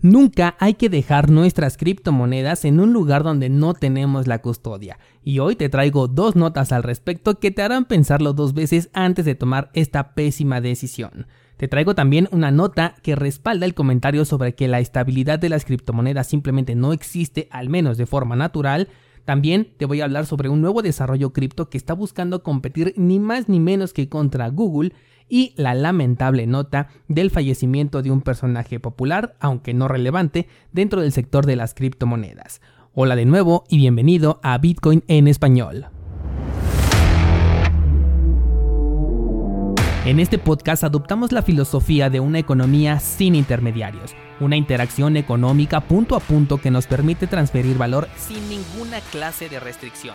Nunca hay que dejar nuestras criptomonedas en un lugar donde no tenemos la custodia. Y hoy te traigo dos notas al respecto que te harán pensarlo dos veces antes de tomar esta pésima decisión. Te traigo también una nota que respalda el comentario sobre que la estabilidad de las criptomonedas simplemente no existe, al menos de forma natural. También te voy a hablar sobre un nuevo desarrollo cripto que está buscando competir ni más ni menos que contra Google y la lamentable nota del fallecimiento de un personaje popular, aunque no relevante, dentro del sector de las criptomonedas. Hola de nuevo y bienvenido a Bitcoin en español. En este podcast adoptamos la filosofía de una economía sin intermediarios, una interacción económica punto a punto que nos permite transferir valor sin ninguna clase de restricción.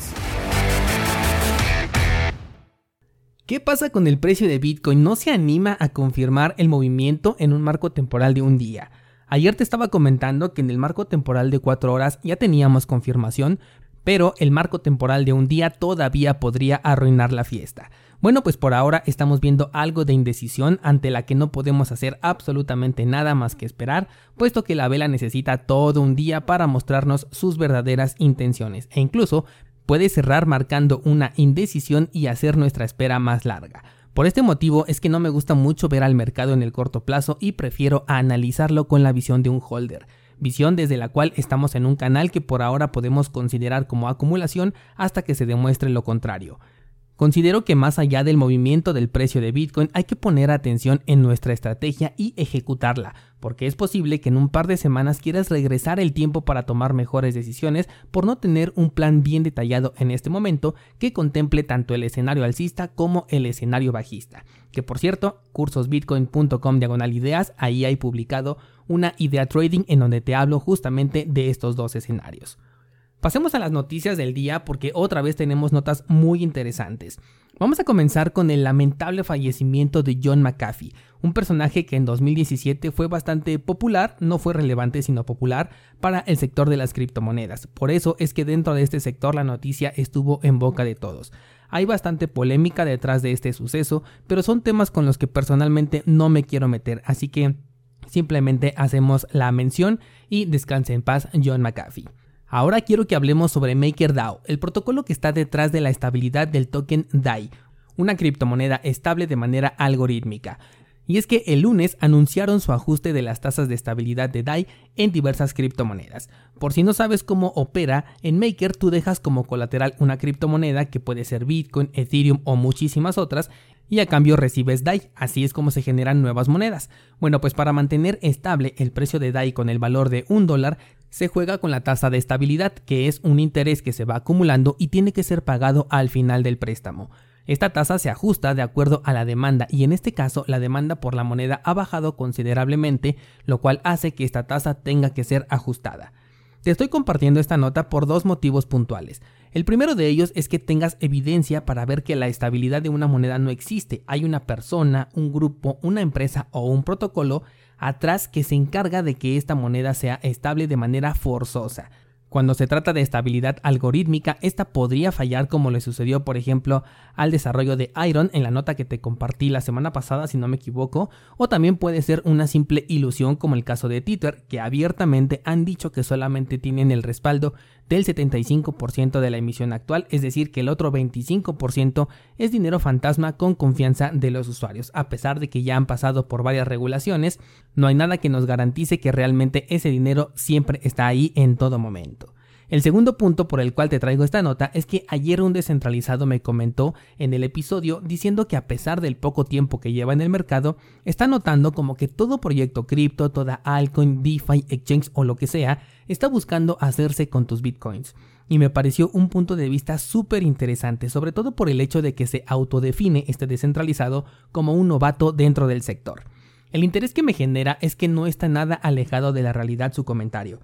¿Qué pasa con el precio de Bitcoin? No se anima a confirmar el movimiento en un marco temporal de un día. Ayer te estaba comentando que en el marco temporal de 4 horas ya teníamos confirmación, pero el marco temporal de un día todavía podría arruinar la fiesta. Bueno, pues por ahora estamos viendo algo de indecisión ante la que no podemos hacer absolutamente nada más que esperar, puesto que la vela necesita todo un día para mostrarnos sus verdaderas intenciones e incluso puede cerrar marcando una indecisión y hacer nuestra espera más larga. Por este motivo es que no me gusta mucho ver al mercado en el corto plazo y prefiero analizarlo con la visión de un holder, visión desde la cual estamos en un canal que por ahora podemos considerar como acumulación hasta que se demuestre lo contrario. Considero que más allá del movimiento del precio de Bitcoin hay que poner atención en nuestra estrategia y ejecutarla, porque es posible que en un par de semanas quieras regresar el tiempo para tomar mejores decisiones por no tener un plan bien detallado en este momento que contemple tanto el escenario alcista como el escenario bajista. Que por cierto, cursosbitcoin.com diagonal ideas, ahí hay publicado una idea trading en donde te hablo justamente de estos dos escenarios. Pasemos a las noticias del día porque otra vez tenemos notas muy interesantes. Vamos a comenzar con el lamentable fallecimiento de John McAfee, un personaje que en 2017 fue bastante popular, no fue relevante sino popular para el sector de las criptomonedas. Por eso es que dentro de este sector la noticia estuvo en boca de todos. Hay bastante polémica detrás de este suceso, pero son temas con los que personalmente no me quiero meter, así que simplemente hacemos la mención y descanse en paz John McAfee. Ahora quiero que hablemos sobre MakerDAO, el protocolo que está detrás de la estabilidad del token DAI, una criptomoneda estable de manera algorítmica. Y es que el lunes anunciaron su ajuste de las tasas de estabilidad de DAI en diversas criptomonedas. Por si no sabes cómo opera, en Maker tú dejas como colateral una criptomoneda que puede ser Bitcoin, Ethereum o muchísimas otras y a cambio recibes DAI, así es como se generan nuevas monedas. Bueno, pues para mantener estable el precio de DAI con el valor de un dólar, se juega con la tasa de estabilidad, que es un interés que se va acumulando y tiene que ser pagado al final del préstamo. Esta tasa se ajusta de acuerdo a la demanda y en este caso la demanda por la moneda ha bajado considerablemente, lo cual hace que esta tasa tenga que ser ajustada. Te estoy compartiendo esta nota por dos motivos puntuales. El primero de ellos es que tengas evidencia para ver que la estabilidad de una moneda no existe. Hay una persona, un grupo, una empresa o un protocolo atrás que se encarga de que esta moneda sea estable de manera forzosa. Cuando se trata de estabilidad algorítmica, esta podría fallar como le sucedió, por ejemplo, al desarrollo de Iron en la nota que te compartí la semana pasada, si no me equivoco, o también puede ser una simple ilusión como el caso de Twitter, que abiertamente han dicho que solamente tienen el respaldo del 75% de la emisión actual, es decir, que el otro 25% es dinero fantasma con confianza de los usuarios. A pesar de que ya han pasado por varias regulaciones, no hay nada que nos garantice que realmente ese dinero siempre está ahí en todo momento. El segundo punto por el cual te traigo esta nota es que ayer un descentralizado me comentó en el episodio diciendo que a pesar del poco tiempo que lleva en el mercado, está notando como que todo proyecto cripto, toda altcoin, DeFi, exchange o lo que sea, está buscando hacerse con tus bitcoins. Y me pareció un punto de vista súper interesante, sobre todo por el hecho de que se autodefine este descentralizado como un novato dentro del sector. El interés que me genera es que no está nada alejado de la realidad su comentario.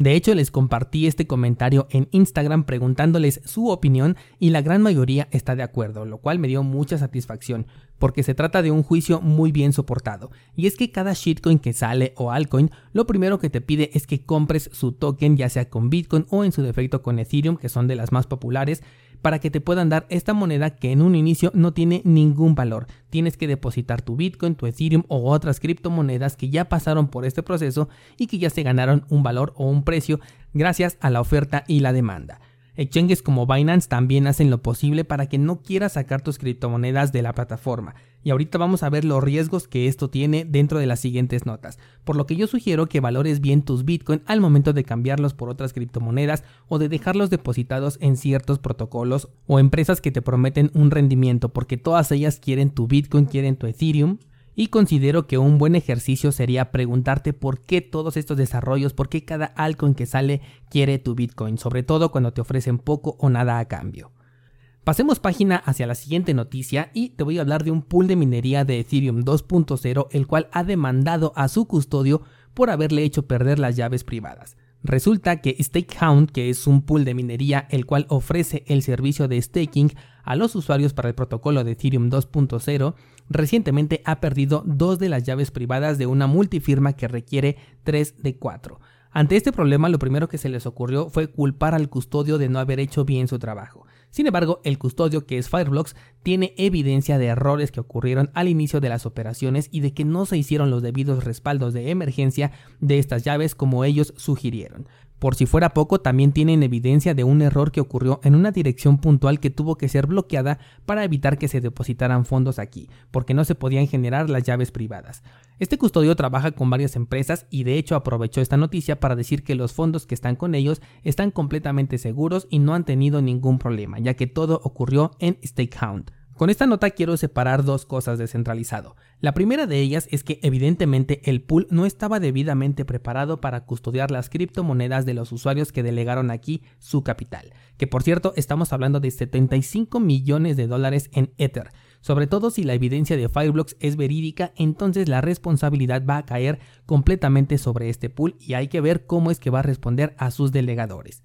De hecho, les compartí este comentario en Instagram preguntándoles su opinión y la gran mayoría está de acuerdo, lo cual me dio mucha satisfacción, porque se trata de un juicio muy bien soportado. Y es que cada shitcoin que sale o altcoin, lo primero que te pide es que compres su token, ya sea con Bitcoin o en su defecto con Ethereum, que son de las más populares, para que te puedan dar esta moneda que en un inicio no tiene ningún valor. Tienes que depositar tu Bitcoin, tu Ethereum o otras criptomonedas que ya pasaron por este proceso y que ya se ganaron un valor o un precio gracias a la oferta y la demanda. Exchanges como Binance también hacen lo posible para que no quieras sacar tus criptomonedas de la plataforma. Y ahorita vamos a ver los riesgos que esto tiene dentro de las siguientes notas. Por lo que yo sugiero que valores bien tus Bitcoin al momento de cambiarlos por otras criptomonedas o de dejarlos depositados en ciertos protocolos o empresas que te prometen un rendimiento porque todas ellas quieren tu Bitcoin, quieren tu Ethereum y considero que un buen ejercicio sería preguntarte por qué todos estos desarrollos, por qué cada altcoin que sale quiere tu Bitcoin, sobre todo cuando te ofrecen poco o nada a cambio. Pasemos página hacia la siguiente noticia y te voy a hablar de un pool de minería de Ethereum 2.0 el cual ha demandado a su custodio por haberle hecho perder las llaves privadas. Resulta que StakeHound, que es un pool de minería el cual ofrece el servicio de staking a los usuarios para el protocolo de Ethereum 2.0, recientemente ha perdido dos de las llaves privadas de una multifirma que requiere 3 de 4. Ante este problema, lo primero que se les ocurrió fue culpar al custodio de no haber hecho bien su trabajo. Sin embargo, el custodio, que es Fireblocks, tiene evidencia de errores que ocurrieron al inicio de las operaciones y de que no se hicieron los debidos respaldos de emergencia de estas llaves como ellos sugirieron. Por si fuera poco, también tienen evidencia de un error que ocurrió en una dirección puntual que tuvo que ser bloqueada para evitar que se depositaran fondos aquí, porque no se podían generar las llaves privadas. Este custodio trabaja con varias empresas y de hecho aprovechó esta noticia para decir que los fondos que están con ellos están completamente seguros y no han tenido ningún problema, ya que todo ocurrió en StakeHound. Con esta nota quiero separar dos cosas descentralizado. La primera de ellas es que evidentemente el pool no estaba debidamente preparado para custodiar las criptomonedas de los usuarios que delegaron aquí su capital, que por cierto estamos hablando de 75 millones de dólares en Ether. Sobre todo si la evidencia de Fireblocks es verídica, entonces la responsabilidad va a caer completamente sobre este pool y hay que ver cómo es que va a responder a sus delegadores.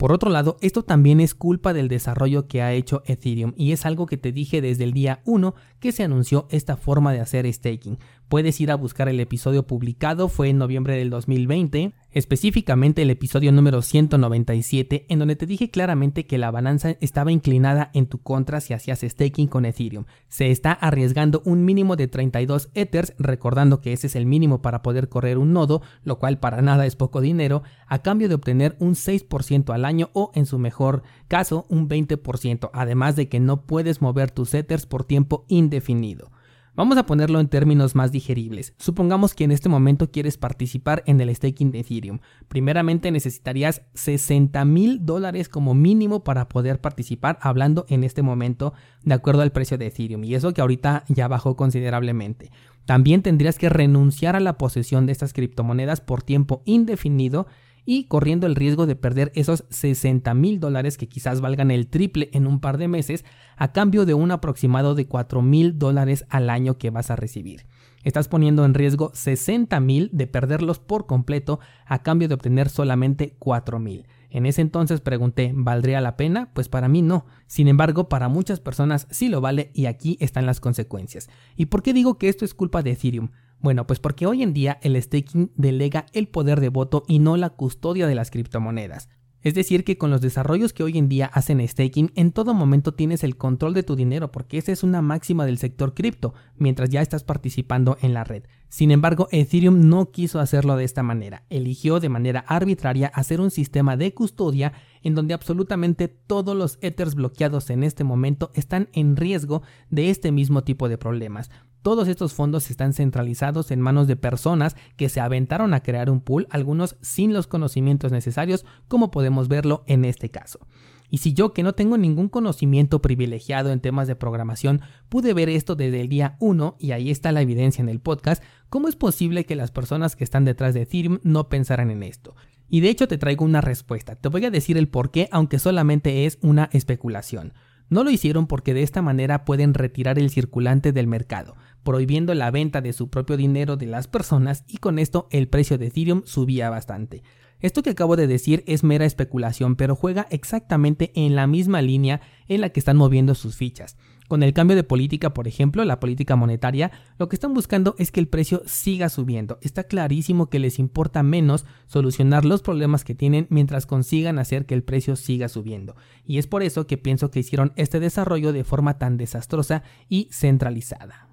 Por otro lado, esto también es culpa del desarrollo que ha hecho Ethereum y es algo que te dije desde el día 1 que se anunció esta forma de hacer staking. Puedes ir a buscar el episodio publicado, fue en noviembre del 2020, específicamente el episodio número 197, en donde te dije claramente que la balanza estaba inclinada en tu contra si hacías staking con Ethereum. Se está arriesgando un mínimo de 32 Ethers, recordando que ese es el mínimo para poder correr un nodo, lo cual para nada es poco dinero, a cambio de obtener un 6% al año o en su mejor caso un 20%, además de que no puedes mover tus Ethers por tiempo indefinido. Vamos a ponerlo en términos más digeribles. Supongamos que en este momento quieres participar en el staking de Ethereum. Primeramente necesitarías 60 mil dólares como mínimo para poder participar, hablando en este momento de acuerdo al precio de Ethereum. Y eso que ahorita ya bajó considerablemente. También tendrías que renunciar a la posesión de estas criptomonedas por tiempo indefinido y corriendo el riesgo de perder esos 60 mil dólares que quizás valgan el triple en un par de meses a cambio de un aproximado de 4 mil dólares al año que vas a recibir. Estás poniendo en riesgo 60 mil de perderlos por completo a cambio de obtener solamente 4 mil. En ese entonces pregunté, ¿valdría la pena? Pues para mí no. Sin embargo, para muchas personas sí lo vale y aquí están las consecuencias. ¿Y por qué digo que esto es culpa de Ethereum? Bueno, pues porque hoy en día el staking delega el poder de voto y no la custodia de las criptomonedas. Es decir, que con los desarrollos que hoy en día hacen staking, en todo momento tienes el control de tu dinero, porque esa es una máxima del sector cripto, mientras ya estás participando en la red. Sin embargo, Ethereum no quiso hacerlo de esta manera, eligió de manera arbitraria hacer un sistema de custodia en donde absolutamente todos los Ethers bloqueados en este momento están en riesgo de este mismo tipo de problemas. Todos estos fondos están centralizados en manos de personas que se aventaron a crear un pool, algunos sin los conocimientos necesarios, como podemos verlo en este caso. Y si yo, que no tengo ningún conocimiento privilegiado en temas de programación, pude ver esto desde el día 1, y ahí está la evidencia en el podcast, ¿cómo es posible que las personas que están detrás de Ethereum no pensaran en esto? Y de hecho te traigo una respuesta. Te voy a decir el por qué, aunque solamente es una especulación. No lo hicieron porque de esta manera pueden retirar el circulante del mercado prohibiendo la venta de su propio dinero de las personas y con esto el precio de Ethereum subía bastante. Esto que acabo de decir es mera especulación, pero juega exactamente en la misma línea en la que están moviendo sus fichas. Con el cambio de política, por ejemplo, la política monetaria, lo que están buscando es que el precio siga subiendo. Está clarísimo que les importa menos solucionar los problemas que tienen mientras consigan hacer que el precio siga subiendo. Y es por eso que pienso que hicieron este desarrollo de forma tan desastrosa y centralizada.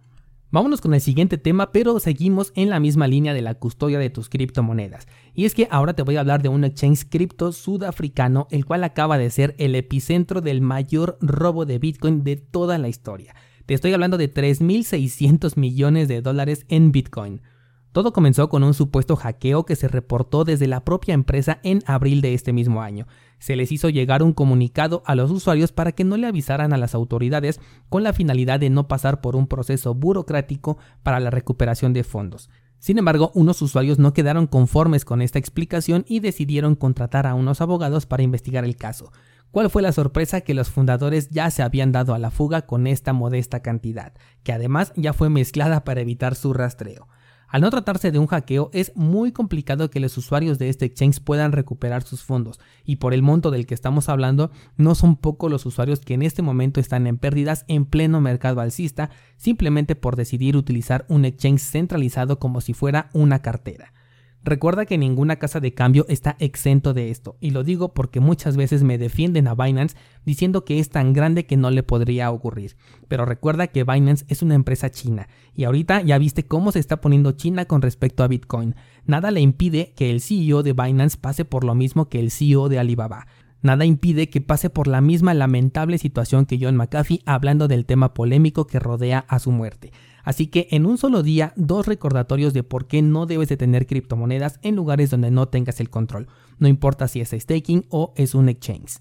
Vámonos con el siguiente tema, pero seguimos en la misma línea de la custodia de tus criptomonedas. Y es que ahora te voy a hablar de un exchange cripto sudafricano, el cual acaba de ser el epicentro del mayor robo de Bitcoin de toda la historia. Te estoy hablando de 3.600 millones de dólares en Bitcoin. Todo comenzó con un supuesto hackeo que se reportó desde la propia empresa en abril de este mismo año. Se les hizo llegar un comunicado a los usuarios para que no le avisaran a las autoridades con la finalidad de no pasar por un proceso burocrático para la recuperación de fondos. Sin embargo, unos usuarios no quedaron conformes con esta explicación y decidieron contratar a unos abogados para investigar el caso. ¿Cuál fue la sorpresa que los fundadores ya se habían dado a la fuga con esta modesta cantidad, que además ya fue mezclada para evitar su rastreo? Al no tratarse de un hackeo, es muy complicado que los usuarios de este exchange puedan recuperar sus fondos, y por el monto del que estamos hablando, no son pocos los usuarios que en este momento están en pérdidas en pleno mercado alcista, simplemente por decidir utilizar un exchange centralizado como si fuera una cartera. Recuerda que ninguna casa de cambio está exento de esto, y lo digo porque muchas veces me defienden a Binance diciendo que es tan grande que no le podría ocurrir. Pero recuerda que Binance es una empresa china, y ahorita ya viste cómo se está poniendo China con respecto a Bitcoin. Nada le impide que el CEO de Binance pase por lo mismo que el CEO de Alibaba. Nada impide que pase por la misma lamentable situación que John McAfee hablando del tema polémico que rodea a su muerte. Así que en un solo día, dos recordatorios de por qué no debes de tener criptomonedas en lugares donde no tengas el control, no importa si es staking o es un exchange.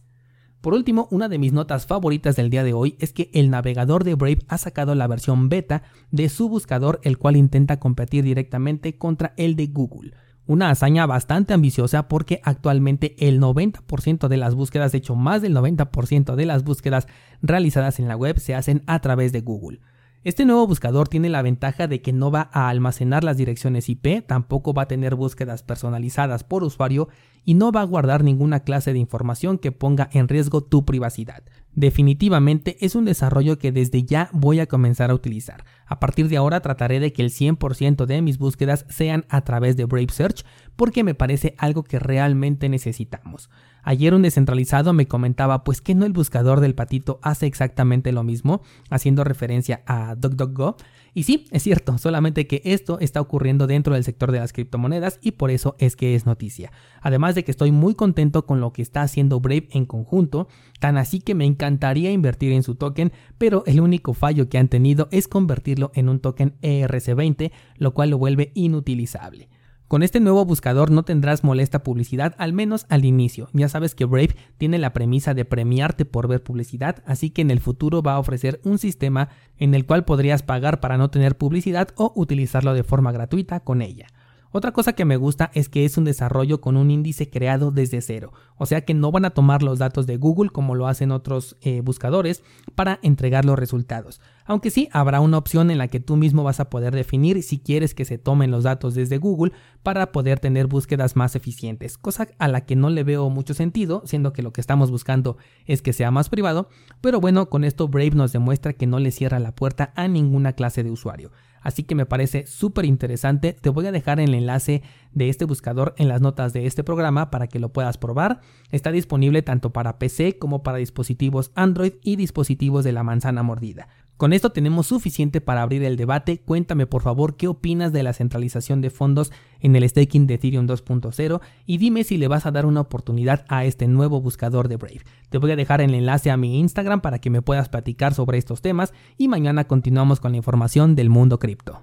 Por último, una de mis notas favoritas del día de hoy es que el navegador de Brave ha sacado la versión beta de su buscador, el cual intenta competir directamente contra el de Google. Una hazaña bastante ambiciosa porque actualmente el 90% de las búsquedas, de hecho más del 90% de las búsquedas realizadas en la web se hacen a través de Google. Este nuevo buscador tiene la ventaja de que no va a almacenar las direcciones IP, tampoco va a tener búsquedas personalizadas por usuario y no va a guardar ninguna clase de información que ponga en riesgo tu privacidad. Definitivamente es un desarrollo que desde ya voy a comenzar a utilizar. A partir de ahora trataré de que el 100% de mis búsquedas sean a través de Brave Search porque me parece algo que realmente necesitamos. Ayer un descentralizado me comentaba pues que no el buscador del patito hace exactamente lo mismo, haciendo referencia a DuckDuckGo. Y sí, es cierto, solamente que esto está ocurriendo dentro del sector de las criptomonedas y por eso es que es noticia. Además de que estoy muy contento con lo que está haciendo Brave en conjunto, tan así que me encantaría invertir en su token, pero el único fallo que han tenido es convertirlo en un token ERC20, lo cual lo vuelve inutilizable. Con este nuevo buscador no tendrás molesta publicidad, al menos al inicio. Ya sabes que Brave tiene la premisa de premiarte por ver publicidad, así que en el futuro va a ofrecer un sistema en el cual podrías pagar para no tener publicidad o utilizarlo de forma gratuita con ella. Otra cosa que me gusta es que es un desarrollo con un índice creado desde cero, o sea que no van a tomar los datos de Google como lo hacen otros eh, buscadores para entregar los resultados. Aunque sí habrá una opción en la que tú mismo vas a poder definir si quieres que se tomen los datos desde Google para poder tener búsquedas más eficientes, cosa a la que no le veo mucho sentido, siendo que lo que estamos buscando es que sea más privado, pero bueno, con esto Brave nos demuestra que no le cierra la puerta a ninguna clase de usuario. Así que me parece súper interesante. Te voy a dejar el enlace de este buscador en las notas de este programa para que lo puedas probar. Está disponible tanto para PC como para dispositivos Android y dispositivos de la manzana mordida. Con esto tenemos suficiente para abrir el debate. Cuéntame por favor qué opinas de la centralización de fondos en el staking de Ethereum 2.0 y dime si le vas a dar una oportunidad a este nuevo buscador de Brave. Te voy a dejar el enlace a mi Instagram para que me puedas platicar sobre estos temas y mañana continuamos con la información del mundo cripto.